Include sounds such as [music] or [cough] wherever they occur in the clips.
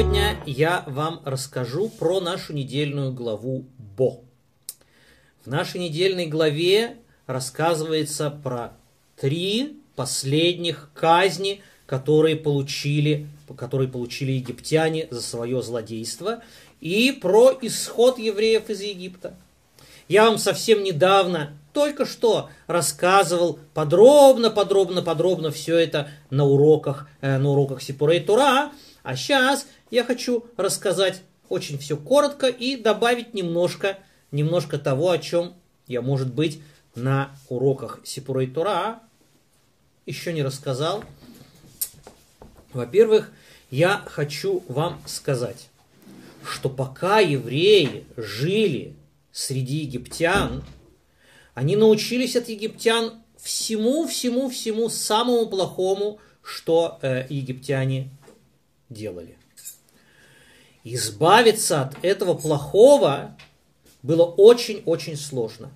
Сегодня я вам расскажу про нашу недельную главу Бо. В нашей недельной главе рассказывается про три последних казни, которые получили, которые получили египтяне за свое злодейство, и про исход евреев из Египта. Я вам совсем недавно, только что рассказывал подробно, подробно, подробно все это на уроках, э, на уроках Сипурей Тура, а сейчас я хочу рассказать очень все коротко и добавить немножко, немножко того, о чем я, может быть, на уроках Сипурей Тура еще не рассказал. Во-первых, я хочу вам сказать, что пока евреи жили среди египтян, они научились от египтян всему, всему, всему самому плохому, что э, египтяне делали. Избавиться от этого плохого было очень-очень сложно.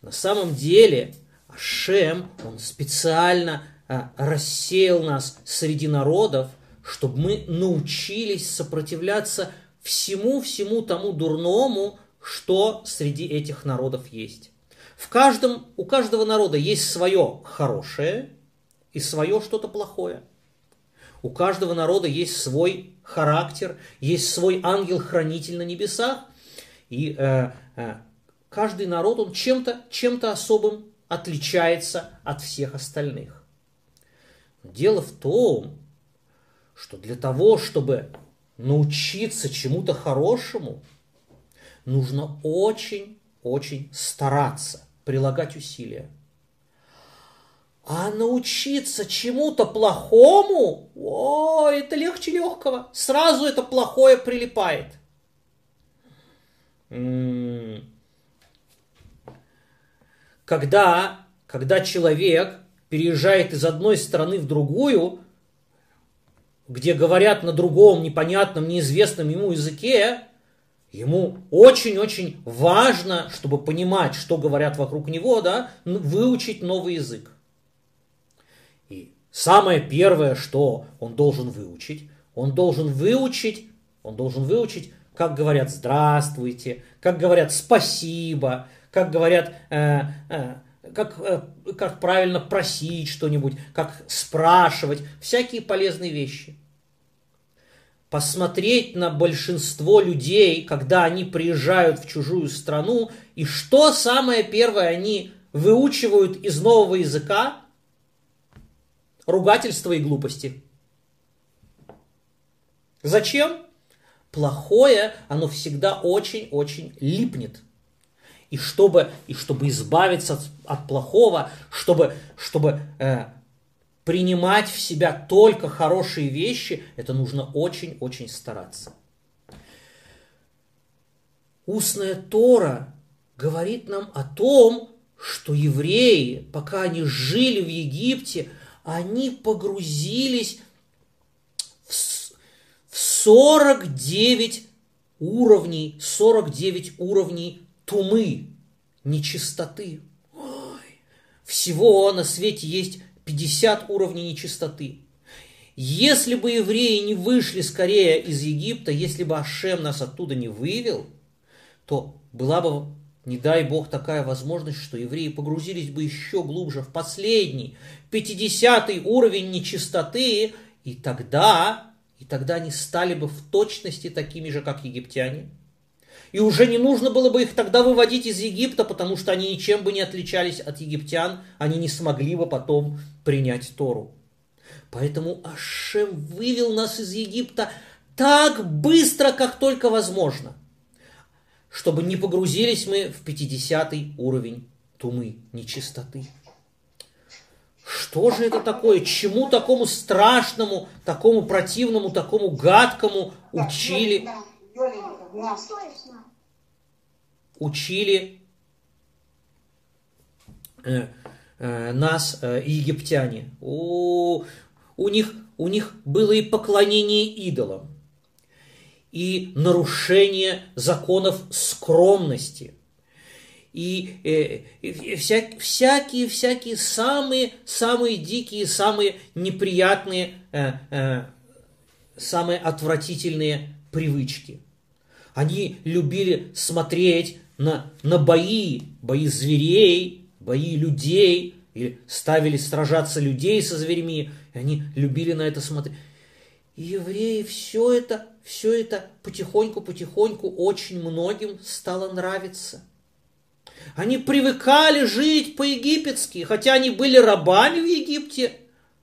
На самом деле Ашем, он специально а, рассеял нас среди народов, чтобы мы научились сопротивляться всему-всему тому дурному, что среди этих народов есть. В каждом, у каждого народа есть свое хорошее и свое что-то плохое. У каждого народа есть свой характер, есть свой ангел-хранитель на небесах, и э, э, каждый народ, он чем-то чем особым отличается от всех остальных. Дело в том, что для того, чтобы научиться чему-то хорошему, нужно очень-очень стараться, прилагать усилия. А научиться чему-то плохому, о, это легче легкого. Сразу это плохое прилипает. Когда, когда человек переезжает из одной страны в другую, где говорят на другом непонятном, неизвестном ему языке, ему очень-очень важно, чтобы понимать, что говорят вокруг него, да, выучить новый язык. Самое первое, что он должен выучить, он должен выучить, он должен выучить, как говорят здравствуйте, как говорят спасибо, как говорят, э, э, как, э, как правильно просить что-нибудь, как спрашивать, всякие полезные вещи. Посмотреть на большинство людей, когда они приезжают в чужую страну, и что самое первое они выучивают из нового языка – ругательства и глупости. Зачем? Плохое, оно всегда очень-очень липнет. И чтобы, и чтобы избавиться от, от плохого, чтобы, чтобы э, принимать в себя только хорошие вещи, это нужно очень-очень стараться. Устная Тора говорит нам о том, что евреи, пока они жили в Египте, они погрузились в 49 уровней, 49 уровней тумы, нечистоты. Ой, всего на свете есть 50 уровней нечистоты. Если бы евреи не вышли скорее из Египта, если бы Ашем нас оттуда не вывел, то была бы не дай Бог такая возможность, что евреи погрузились бы еще глубже в последний, 50 уровень нечистоты, и тогда, и тогда они стали бы в точности такими же, как египтяне. И уже не нужно было бы их тогда выводить из Египта, потому что они ничем бы не отличались от египтян, они не смогли бы потом принять Тору. Поэтому Ашем вывел нас из Египта так быстро, как только возможно – чтобы не погрузились мы в 50 уровень тумы, нечистоты. Что же это такое? Чему такому страшному, такому противному, такому гадкому учили? Учили э, э, нас э, египтяне. О, у них, у них было и поклонение идолам и нарушение законов скромности, и, э, и вся, всякие, всякие самые, самые дикие, самые неприятные, э, э, самые отвратительные привычки. Они любили смотреть на, на бои, бои зверей, бои людей, или ставили сражаться людей со зверьми, и они любили на это смотреть. И евреи все это, все это потихоньку-потихоньку очень многим стало нравиться. Они привыкали жить по-египетски, хотя они были рабами в Египте.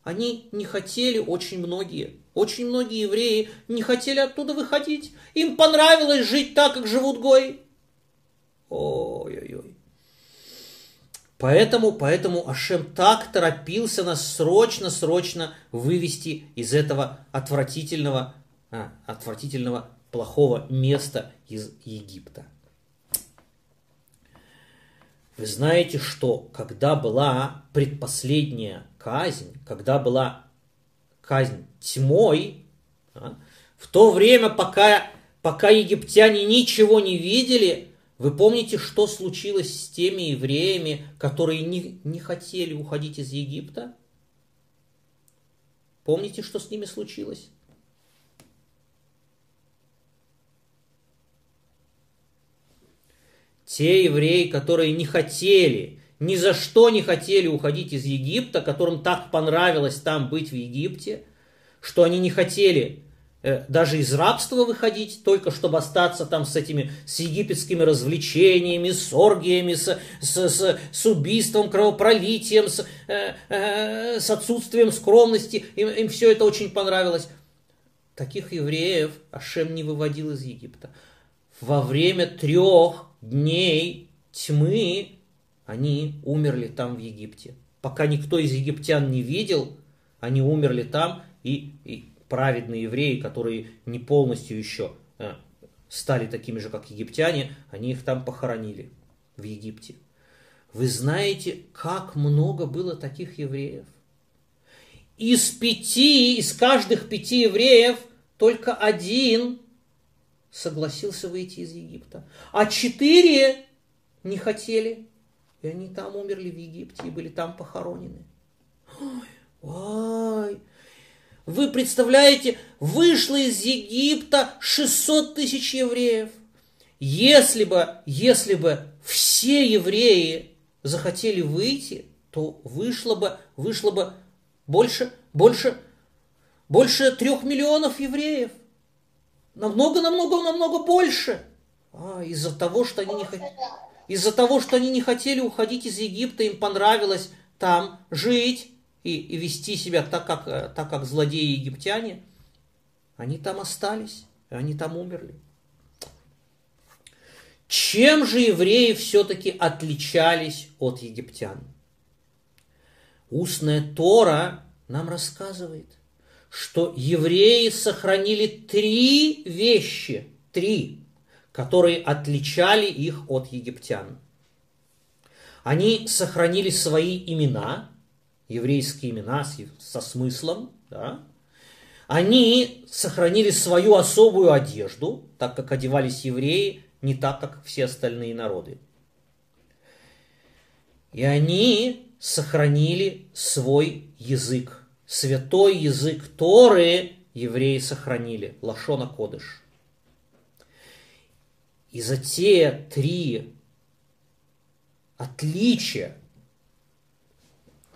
Они не хотели, очень многие, очень многие евреи не хотели оттуда выходить. Им понравилось жить так, как живут гои. Ой-ой-ой. Поэтому, поэтому Ашем так торопился нас срочно-срочно вывести из этого отвратительного, а, отвратительного плохого места из Египта. Вы знаете, что когда была предпоследняя казнь, когда была казнь тьмой, а, в то время, пока, пока египтяне ничего не видели, вы помните, что случилось с теми евреями, которые не, не хотели уходить из Египта? Помните, что с ними случилось? Те евреи, которые не хотели, ни за что не хотели уходить из Египта, которым так понравилось там быть в Египте, что они не хотели Э, даже из рабства выходить, только чтобы остаться там с этими, с египетскими развлечениями, с оргиями, с, с, с, с убийством, кровопролитием, с, э, э, с отсутствием скромности. Им, им все это очень понравилось. Таких евреев Ашем не выводил из Египта. Во время трех дней тьмы они умерли там в Египте. Пока никто из египтян не видел, они умерли там и, и праведные евреи, которые не полностью еще э, стали такими же, как египтяне, они их там похоронили в Египте. Вы знаете, как много было таких евреев? Из пяти, из каждых пяти евреев только один согласился выйти из Египта, а четыре не хотели, и они там умерли в Египте и были там похоронены. Ой, ой, вы представляете, вышло из Египта 600 тысяч евреев. Если бы, если бы все евреи захотели выйти, то вышло бы, вышло бы больше, больше, больше трех миллионов евреев. Намного, намного, намного больше. А, из-за того, что они не из-за того, что они не хотели уходить из Египта, им понравилось там жить, и, и вести себя так как, э, так, как злодеи египтяне, они там остались, они там умерли. Чем же евреи все-таки отличались от египтян? Устная Тора нам рассказывает, что евреи сохранили три вещи, три, которые отличали их от египтян. Они сохранили свои имена, еврейские имена со смыслом, да, они сохранили свою особую одежду, так как одевались евреи не так, как все остальные народы. И они сохранили свой язык, святой язык Торы евреи сохранили, Лашона Кодыш. И за те три отличия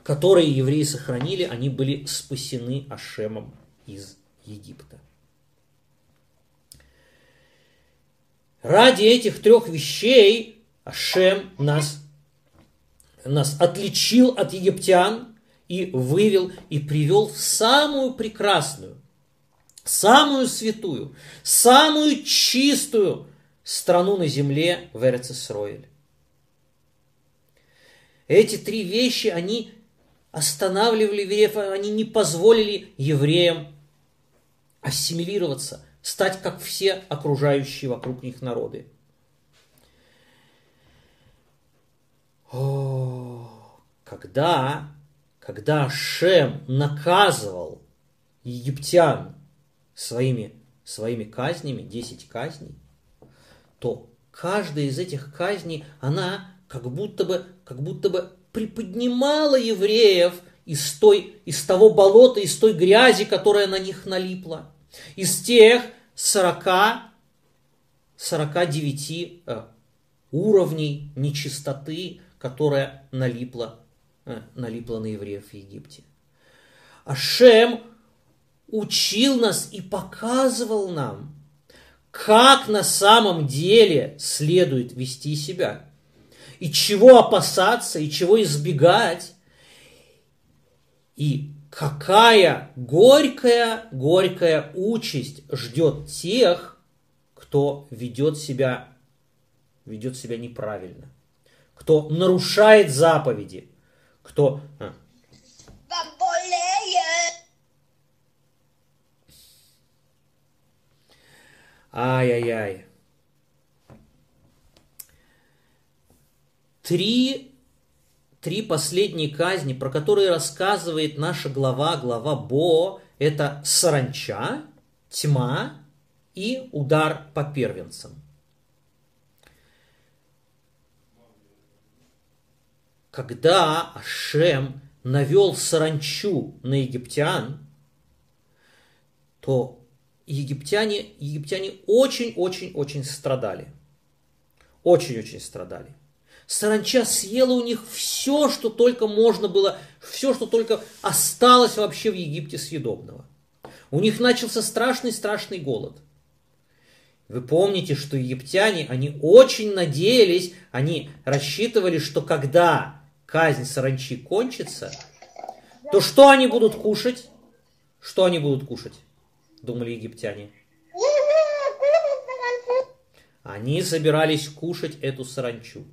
которые евреи сохранили, они были спасены Ашемом из Египта. Ради этих трех вещей Ашем нас, нас отличил от египтян и вывел и привел в самую прекрасную, самую святую, самую чистую страну на земле в Эрцесроиль. Эти три вещи, они останавливали евреев, они не позволили евреям ассимилироваться, стать как все окружающие вокруг них народы. О, когда, когда Шем наказывал египтян своими, своими казнями, 10 казней, то каждая из этих казней, она как будто бы, как будто бы приподнимала евреев из, той, из того болота, из той грязи, которая на них налипла. Из тех 40, 49 э, уровней нечистоты, которая налипла, э, налипла на евреев в Египте. Ашем учил нас и показывал нам, как на самом деле следует вести себя, и чего опасаться, и чего избегать, и какая горькая, горькая участь ждет тех, кто ведет себя, ведет себя неправильно, кто нарушает заповеди, кто... А. Ай-яй-яй. Три, три последние казни, про которые рассказывает наша глава, глава Бо, это саранча, тьма и удар по первенцам. Когда Ашем навел саранчу на египтян, то египтяне, египтяне очень-очень-очень страдали. Очень-очень страдали. Саранча съела у них все, что только можно было, все, что только осталось вообще в Египте съедобного. У них начался страшный-страшный голод. Вы помните, что египтяне, они очень надеялись, они рассчитывали, что когда казнь саранчи кончится, то что они будут кушать? Что они будут кушать? думали египтяне. Они собирались кушать эту саранчу.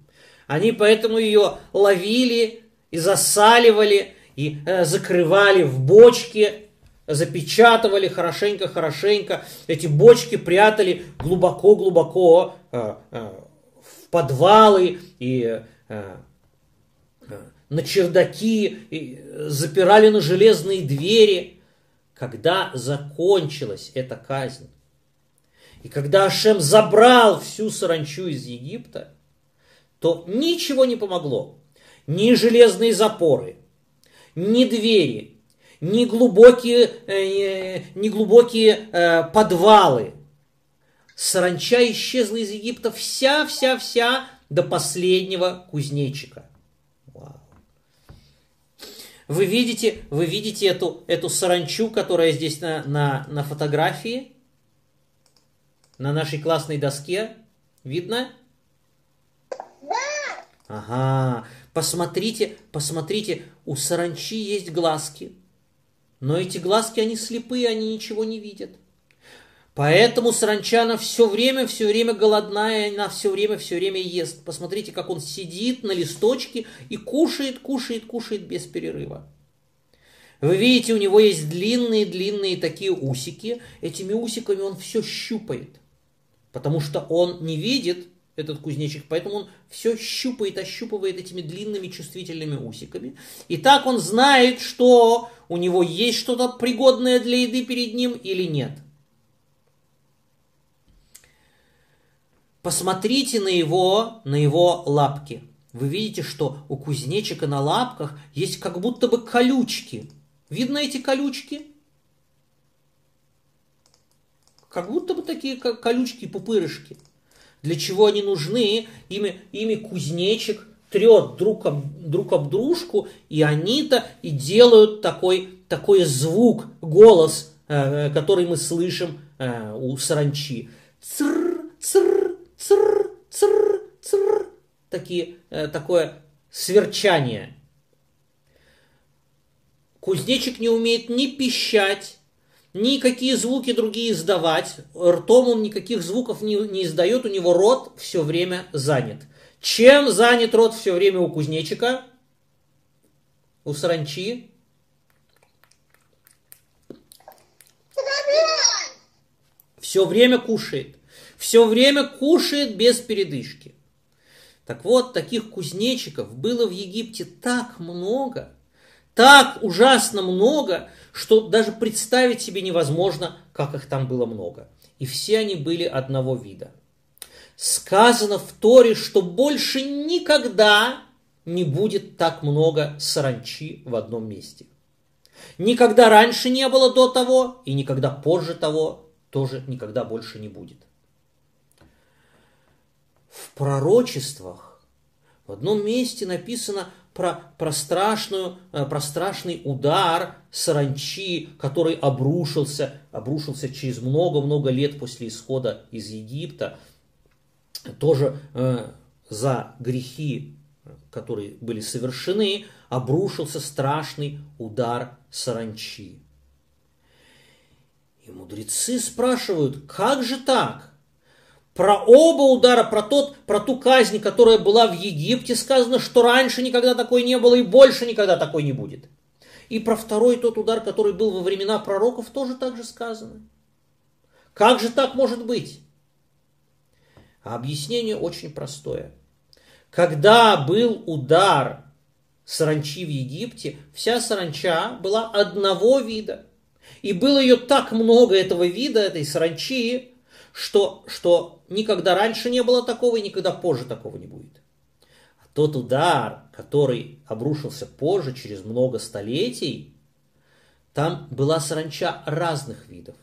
Они поэтому ее ловили и засаливали, и э, закрывали в бочки, запечатывали хорошенько-хорошенько. Эти бочки прятали глубоко-глубоко э, э, в подвалы и э на чердаки, и запирали на железные двери – когда закончилась эта казнь, и когда Ашем забрал всю саранчу из Египта, то ничего не помогло. Ни железные запоры, ни двери, ни глубокие, э, ни глубокие э, подвалы. Саранча исчезла из Египта вся-вся-вся до последнего кузнечика. Вы видите, вы видите эту, эту саранчу, которая здесь на, на, на фотографии, на нашей классной доске. Видно? Ага. Посмотрите, посмотрите, у саранчи есть глазки. Но эти глазки, они слепые, они ничего не видят. Поэтому саранча, она все время, все время голодная, она все время, все время ест. Посмотрите, как он сидит на листочке и кушает, кушает, кушает без перерыва. Вы видите, у него есть длинные-длинные такие усики. Этими усиками он все щупает. Потому что он не видит этот кузнечик, поэтому он все щупает, ощупывает этими длинными чувствительными усиками. И так он знает, что у него есть что-то пригодное для еды перед ним или нет. Посмотрите на его, на его лапки. Вы видите, что у кузнечика на лапках есть как будто бы колючки. Видно эти колючки? Как будто бы такие колючки-пупырышки. Для чего они нужны? Ими, ими кузнечик трет друг об, друг об дружку, и они-то и делают такой, такой звук, голос, э, который мы слышим э, у саранчи. Цр, цр, цр, цр, цр, такие, э, такое сверчание. Кузнечик не умеет ни пищать, никакие звуки другие издавать. Ртом он никаких звуков не, не издает, у него рот все время занят. Чем занят рот все время у кузнечика? У саранчи? Все время кушает все время кушает без передышки. Так вот, таких кузнечиков было в Египте так много, так ужасно много, что даже представить себе невозможно, как их там было много. И все они были одного вида. сказано в Торе, что больше никогда не будет так много саранчи в одном месте. Никогда раньше не было до того, и никогда позже того тоже никогда больше не будет. Пророчествах в одном месте написано про, про, страшную, э, про страшный удар саранчи, который обрушился, обрушился через много-много лет после исхода из Египта, тоже э, за грехи, которые были совершены, обрушился страшный удар саранчи. И мудрецы спрашивают, как же так? Про оба удара, про, тот, про ту казнь, которая была в Египте, сказано, что раньше никогда такой не было и больше никогда такой не будет. И про второй тот удар, который был во времена пророков, тоже так же сказано. Как же так может быть? А объяснение очень простое. Когда был удар саранчи в Египте, вся саранча была одного вида. И было ее так много, этого вида, этой саранчи, что, что никогда раньше не было такого и никогда позже такого не будет. А тот удар, который обрушился позже, через много столетий, там была саранча разных видов.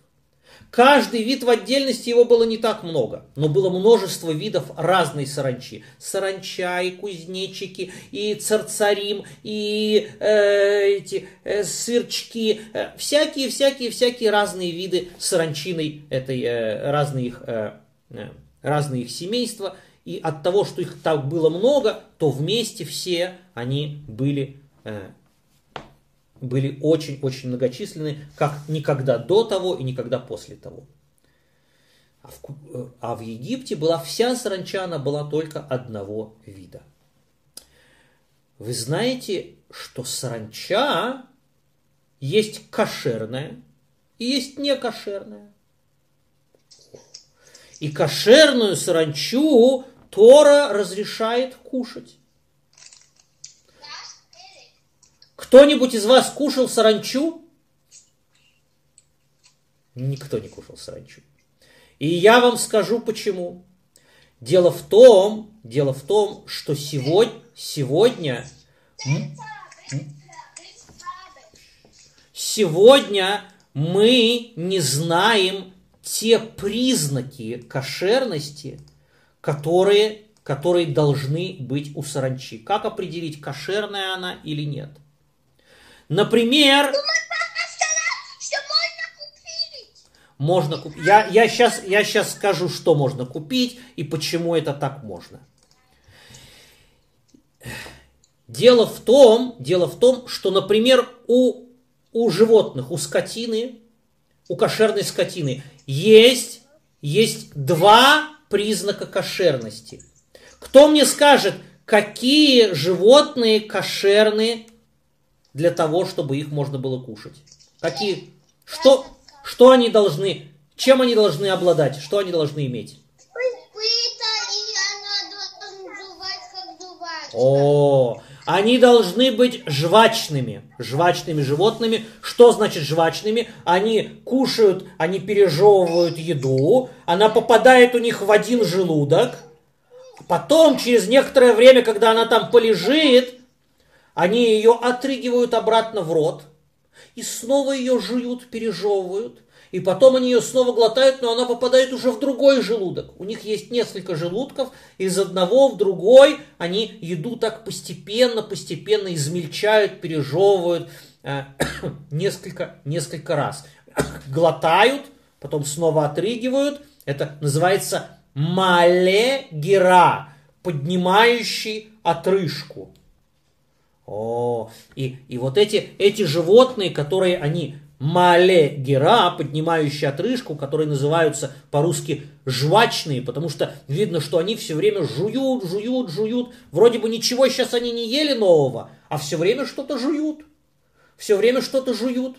Каждый вид в отдельности его было не так много, но было множество видов разной саранчи. Саранча и кузнечики, и царцарим, и э, эти э, сырчки, э, всякие, всякие, всякие разные виды саранчиной, этой, э, разные, их, э, э, разные их семейства. И от того, что их так было много, то вместе все они были э, были очень-очень многочисленны, как никогда до того и никогда после того. А в, э, а в Египте была вся саранча, она была только одного вида. Вы знаете, что саранча есть кошерная и есть некошерная. И кошерную саранчу Тора разрешает кушать. Кто-нибудь из вас кушал саранчу? Никто не кушал саранчу. И я вам скажу почему. Дело в том, дело в том, что сегодня, сегодня, сегодня мы не знаем те признаки кошерности, которые, которые должны быть у саранчи. Как определить, кошерная она или нет? Например... Можно купить. Я, я, сейчас, я сейчас скажу, что можно купить и почему это так можно. Дело в том, дело в том, что, например, у, у животных, у скотины, у кошерной скотины есть, есть два признака кошерности. Кто мне скажет, какие животные кошерные для того, чтобы их можно было кушать? Какие? Что, что они должны, чем они должны обладать, что они должны иметь? О, они должны быть жвачными, жвачными животными. Что значит жвачными? Они кушают, они пережевывают еду, она попадает у них в один желудок. Потом, через некоторое время, когда она там полежит, они ее отрыгивают обратно в рот и снова ее жуют, пережевывают. И потом они ее снова глотают, но она попадает уже в другой желудок. У них есть несколько желудков, из одного в другой они еду так постепенно, постепенно измельчают, пережевывают э, [coughs] несколько, несколько раз. [coughs] Глотают, потом снова отрыгивают. Это называется малегера, поднимающий отрыжку. О, и, и вот эти, эти животные, которые они мале гера, поднимающие отрыжку, которые называются по-русски жвачные, потому что видно, что они все время жуют, жуют, жуют. Вроде бы ничего сейчас они не ели нового, а все время что-то жуют. Все время что-то жуют.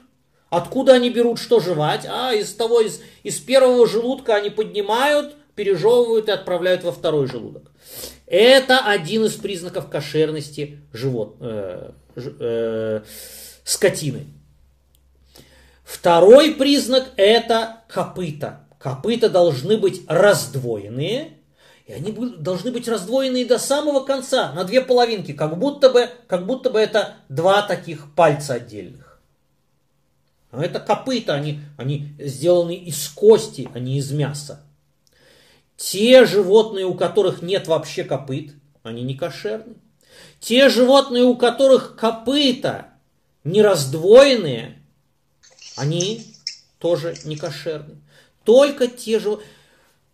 Откуда они берут что жевать? А, из того, из, из первого желудка они поднимают, пережевывают и отправляют во второй желудок. Это один из признаков кошерности живот, э, э, скотины. Второй признак это копыта. Копыта должны быть раздвоенные, И они должны быть раздвоены до самого конца, на две половинки, как будто бы, как будто бы это два таких пальца отдельных. Но это копыта, они, они сделаны из кости, а не из мяса. Те животные, у которых нет вообще копыт, они не кошерны. Те животные, у которых копыта не раздвоенные, они тоже не кошерны. Только те же...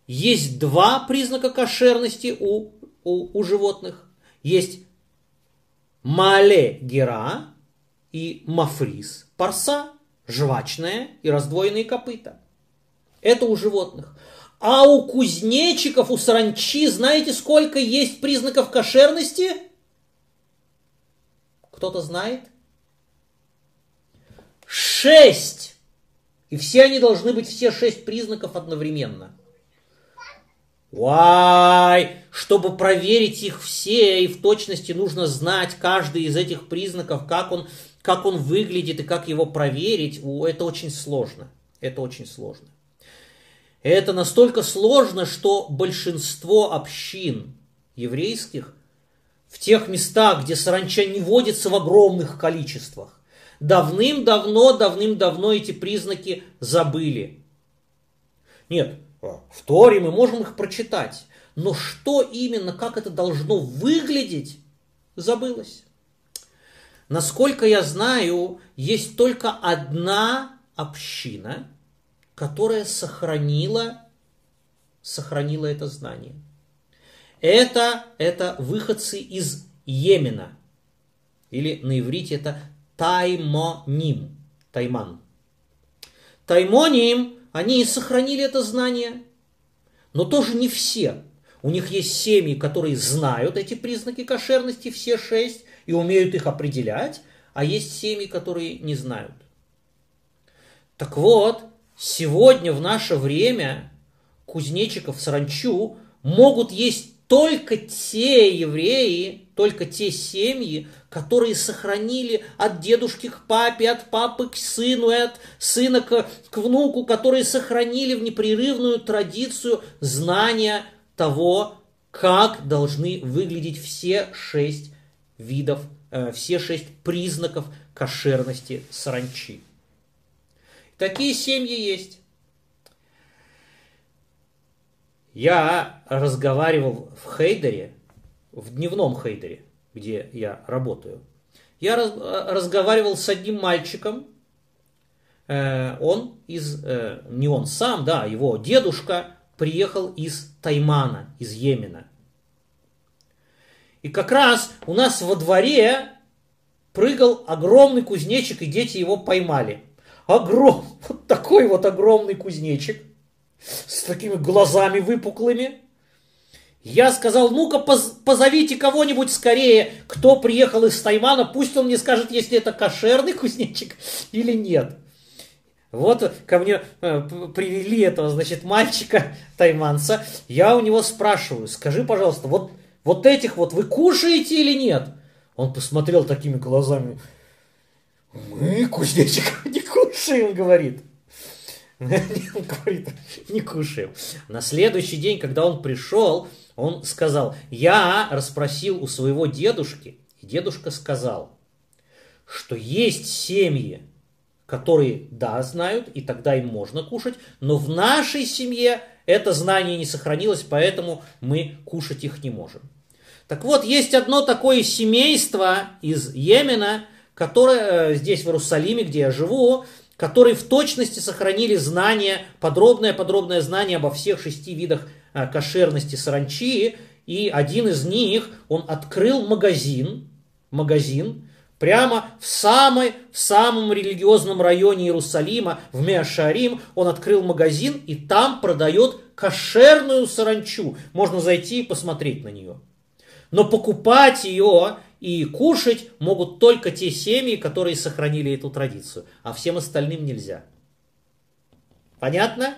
Есть два признака кошерности у, у, у животных. Есть мале гера и мафрис, парса, жвачная и раздвоенные копыта. Это у животных. А у кузнечиков, у саранчи, знаете, сколько есть признаков кошерности? Кто-то знает? Шесть! И все они должны быть, все шесть признаков одновременно. Вай! Чтобы проверить их все, и в точности нужно знать каждый из этих признаков, как он, как он выглядит и как его проверить. Это очень сложно. Это очень сложно. Это настолько сложно, что большинство общин еврейских в тех местах, где саранча не водится в огромных количествах, давным-давно, давным-давно эти признаки забыли. Нет, в Торе мы можем их прочитать, но что именно, как это должно выглядеть, забылось. Насколько я знаю, есть только одна община – которая сохранила, сохранила это знание. Это, это выходцы из Йемена. Или на иврите это Таймоним. Тайман. Таймоним, они сохранили это знание. Но тоже не все. У них есть семьи, которые знают эти признаки кошерности, все шесть, и умеют их определять, а есть семьи, которые не знают. Так вот, Сегодня, в наше время, кузнечиков саранчу могут есть только те евреи, только те семьи, которые сохранили от дедушки к папе, от папы к сыну, и от сына к, к внуку, которые сохранили в непрерывную традицию знания того, как должны выглядеть все шесть видов, э, все шесть признаков кошерности саранчи. Такие семьи есть. Я разговаривал в Хейдере, в дневном Хейдере, где я работаю. Я раз, разговаривал с одним мальчиком. Э, он из, э, не он сам, да, его дедушка приехал из Таймана, из Йемена. И как раз у нас во дворе прыгал огромный кузнечик, и дети его поймали огром, вот такой вот огромный кузнечик с такими глазами выпуклыми. Я сказал, ну-ка позовите кого-нибудь скорее, кто приехал из Таймана, пусть он мне скажет, если это кошерный кузнечик или нет. Вот ко мне э, привели этого, значит, мальчика тайманца. Я у него спрашиваю, скажи, пожалуйста, вот, вот этих вот вы кушаете или нет? Он посмотрел такими глазами. Мы кузнечиков не кушаем, говорит. [laughs] Он говорит, не кушаем. На следующий день, когда он пришел, он сказал, я расспросил у своего дедушки, и дедушка сказал, что есть семьи, которые, да, знают, и тогда им можно кушать, но в нашей семье это знание не сохранилось, поэтому мы кушать их не можем. Так вот, есть одно такое семейство из Йемена, которое э, здесь в Иерусалиме, где я живу, которые в точности сохранили знания, подробное-подробное знание обо всех шести видах а, кошерности саранчи, и один из них, он открыл магазин, магазин, прямо в, самой, в самом религиозном районе Иерусалима, в Меашарим, он открыл магазин, и там продает кошерную саранчу. Можно зайти и посмотреть на нее. Но покупать ее и кушать могут только те семьи, которые сохранили эту традицию, а всем остальным нельзя. Понятно?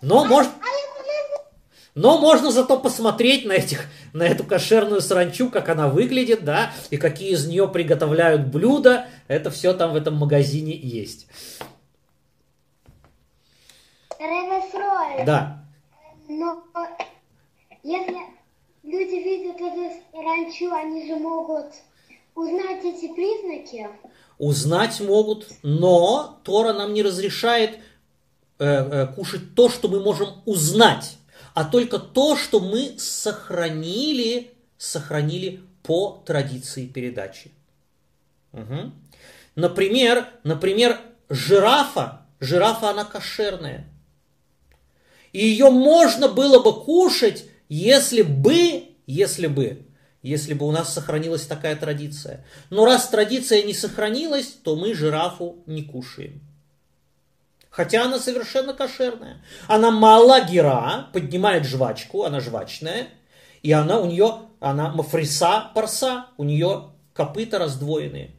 Но, может, но можно зато посмотреть на, этих, на эту кошерную саранчу, как она выглядит, да, и какие из нее приготовляют блюда. Это все там в этом магазине есть. Да. Но если люди видят это раньше, они же могут узнать эти признаки. Узнать могут, но Тора нам не разрешает э, э, кушать то, что мы можем узнать, а только то, что мы сохранили, сохранили по традиции передачи. Угу. Например, например, жирафа, жирафа она кошерная. И ее можно было бы кушать, если бы, если бы, если бы у нас сохранилась такая традиция. Но раз традиция не сохранилась, то мы жирафу не кушаем. Хотя она совершенно кошерная. Она мала гера, поднимает жвачку, она жвачная, и она у нее, она мафриса парса, у нее копыта раздвоенные.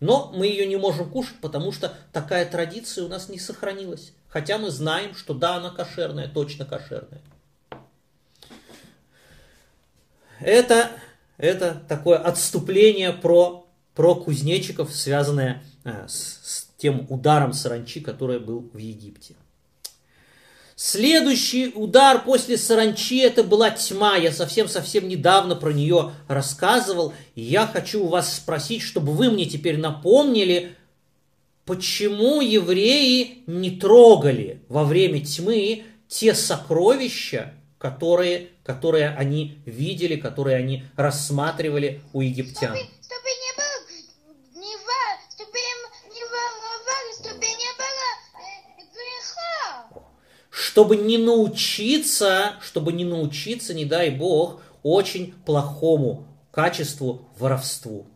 Но мы ее не можем кушать, потому что такая традиция у нас не сохранилась. Хотя мы знаем, что да, она кошерная, точно кошерная. Это, это такое отступление про, про кузнечиков, связанное э, с, с тем ударом саранчи, который был в Египте. Следующий удар после саранчи это была тьма. Я совсем-совсем недавно про нее рассказывал. И я хочу у вас спросить, чтобы вы мне теперь напомнили, почему евреи не трогали во время тьмы те сокровища, которые, которые они видели, которые они рассматривали у египтян. Чтобы, чтобы не было, не, чтобы не волновали, чтобы не чтобы не научиться, чтобы не научиться, не дай бог, очень плохому качеству воровству.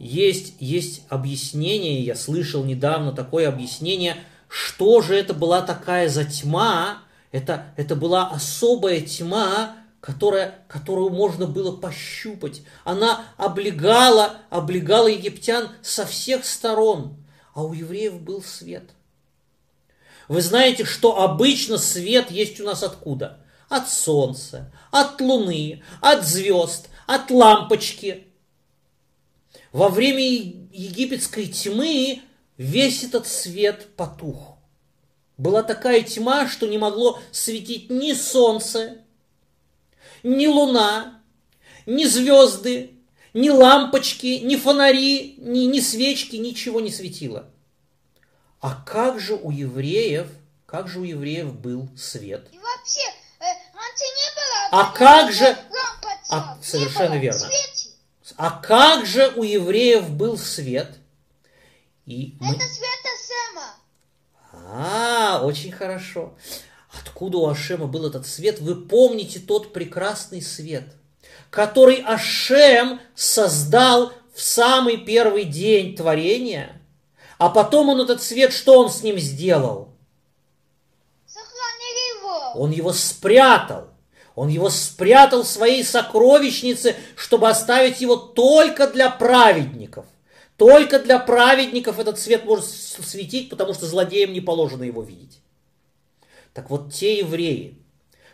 Есть, есть объяснение, я слышал недавно такое объяснение, что же это была такая за тьма, это, это была особая тьма, которая, которую можно было пощупать. Она облегала, облегала египтян со всех сторон а у евреев был свет. Вы знаете, что обычно свет есть у нас откуда? От солнца, от луны, от звезд, от лампочки. Во время египетской тьмы весь этот свет потух. Была такая тьма, что не могло светить ни солнце, ни луна, ни звезды, ни лампочки, ни фонари, ни, ни свечки, ничего не светило. А как же у евреев, как же у евреев был свет? И вообще, э, раньше не было. А как же... Лампочек, а, совершенно верно. Свете. А как же у евреев был свет? И мы... Это света Сема. А, очень хорошо. Откуда у Ашема был этот свет? Вы помните тот прекрасный свет – который Ашем создал в самый первый день творения, а потом он этот свет, что он с ним сделал? Сохранил его. Он его спрятал. Он его спрятал в своей сокровищнице, чтобы оставить его только для праведников. Только для праведников этот свет может светить, потому что злодеям не положено его видеть. Так вот, те евреи,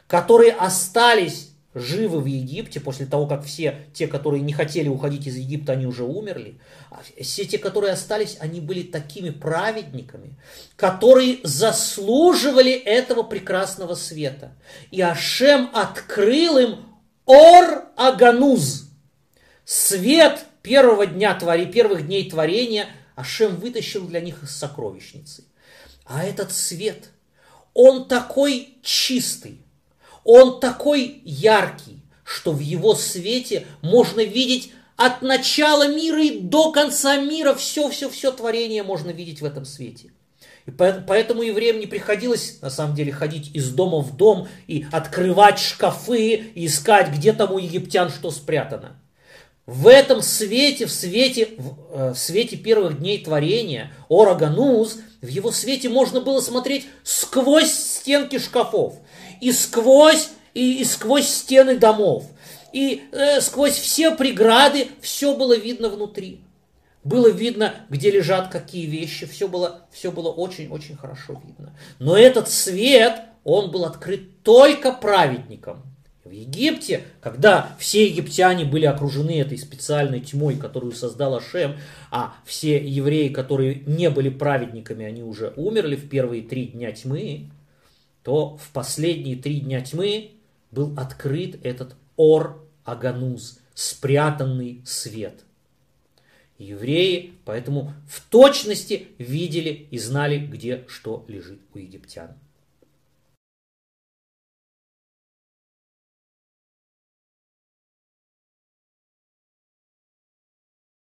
которые остались живы в Египте после того, как все те, которые не хотели уходить из Египта, они уже умерли. А все те, которые остались, они были такими праведниками, которые заслуживали этого прекрасного света. И Ашем открыл им Ор Агануз, свет первого дня твори, первых дней творения Ашем вытащил для них из сокровищницы. А этот свет, он такой чистый, он такой яркий, что в его свете можно видеть от начала мира и до конца мира все-все-все творение можно видеть в этом свете. И поэтому евреям не приходилось, на самом деле, ходить из дома в дом и открывать шкафы и искать, где там у египтян что спрятано. В этом свете, в свете, э, в свете первых дней творения, Орогануз, в его свете можно было смотреть сквозь стенки шкафов и сквозь, и, и сквозь стены домов, и э, сквозь все преграды все было видно внутри. Было видно, где лежат какие вещи, все было, все было очень-очень хорошо видно. Но этот свет, он был открыт только праведникам. В Египте, когда все египтяне были окружены этой специальной тьмой, которую создал Ашем, а все евреи, которые не были праведниками, они уже умерли в первые три дня тьмы, то в последние три дня тьмы был открыт этот Ор Агануз, спрятанный свет. Евреи поэтому в точности видели и знали, где что лежит у египтян.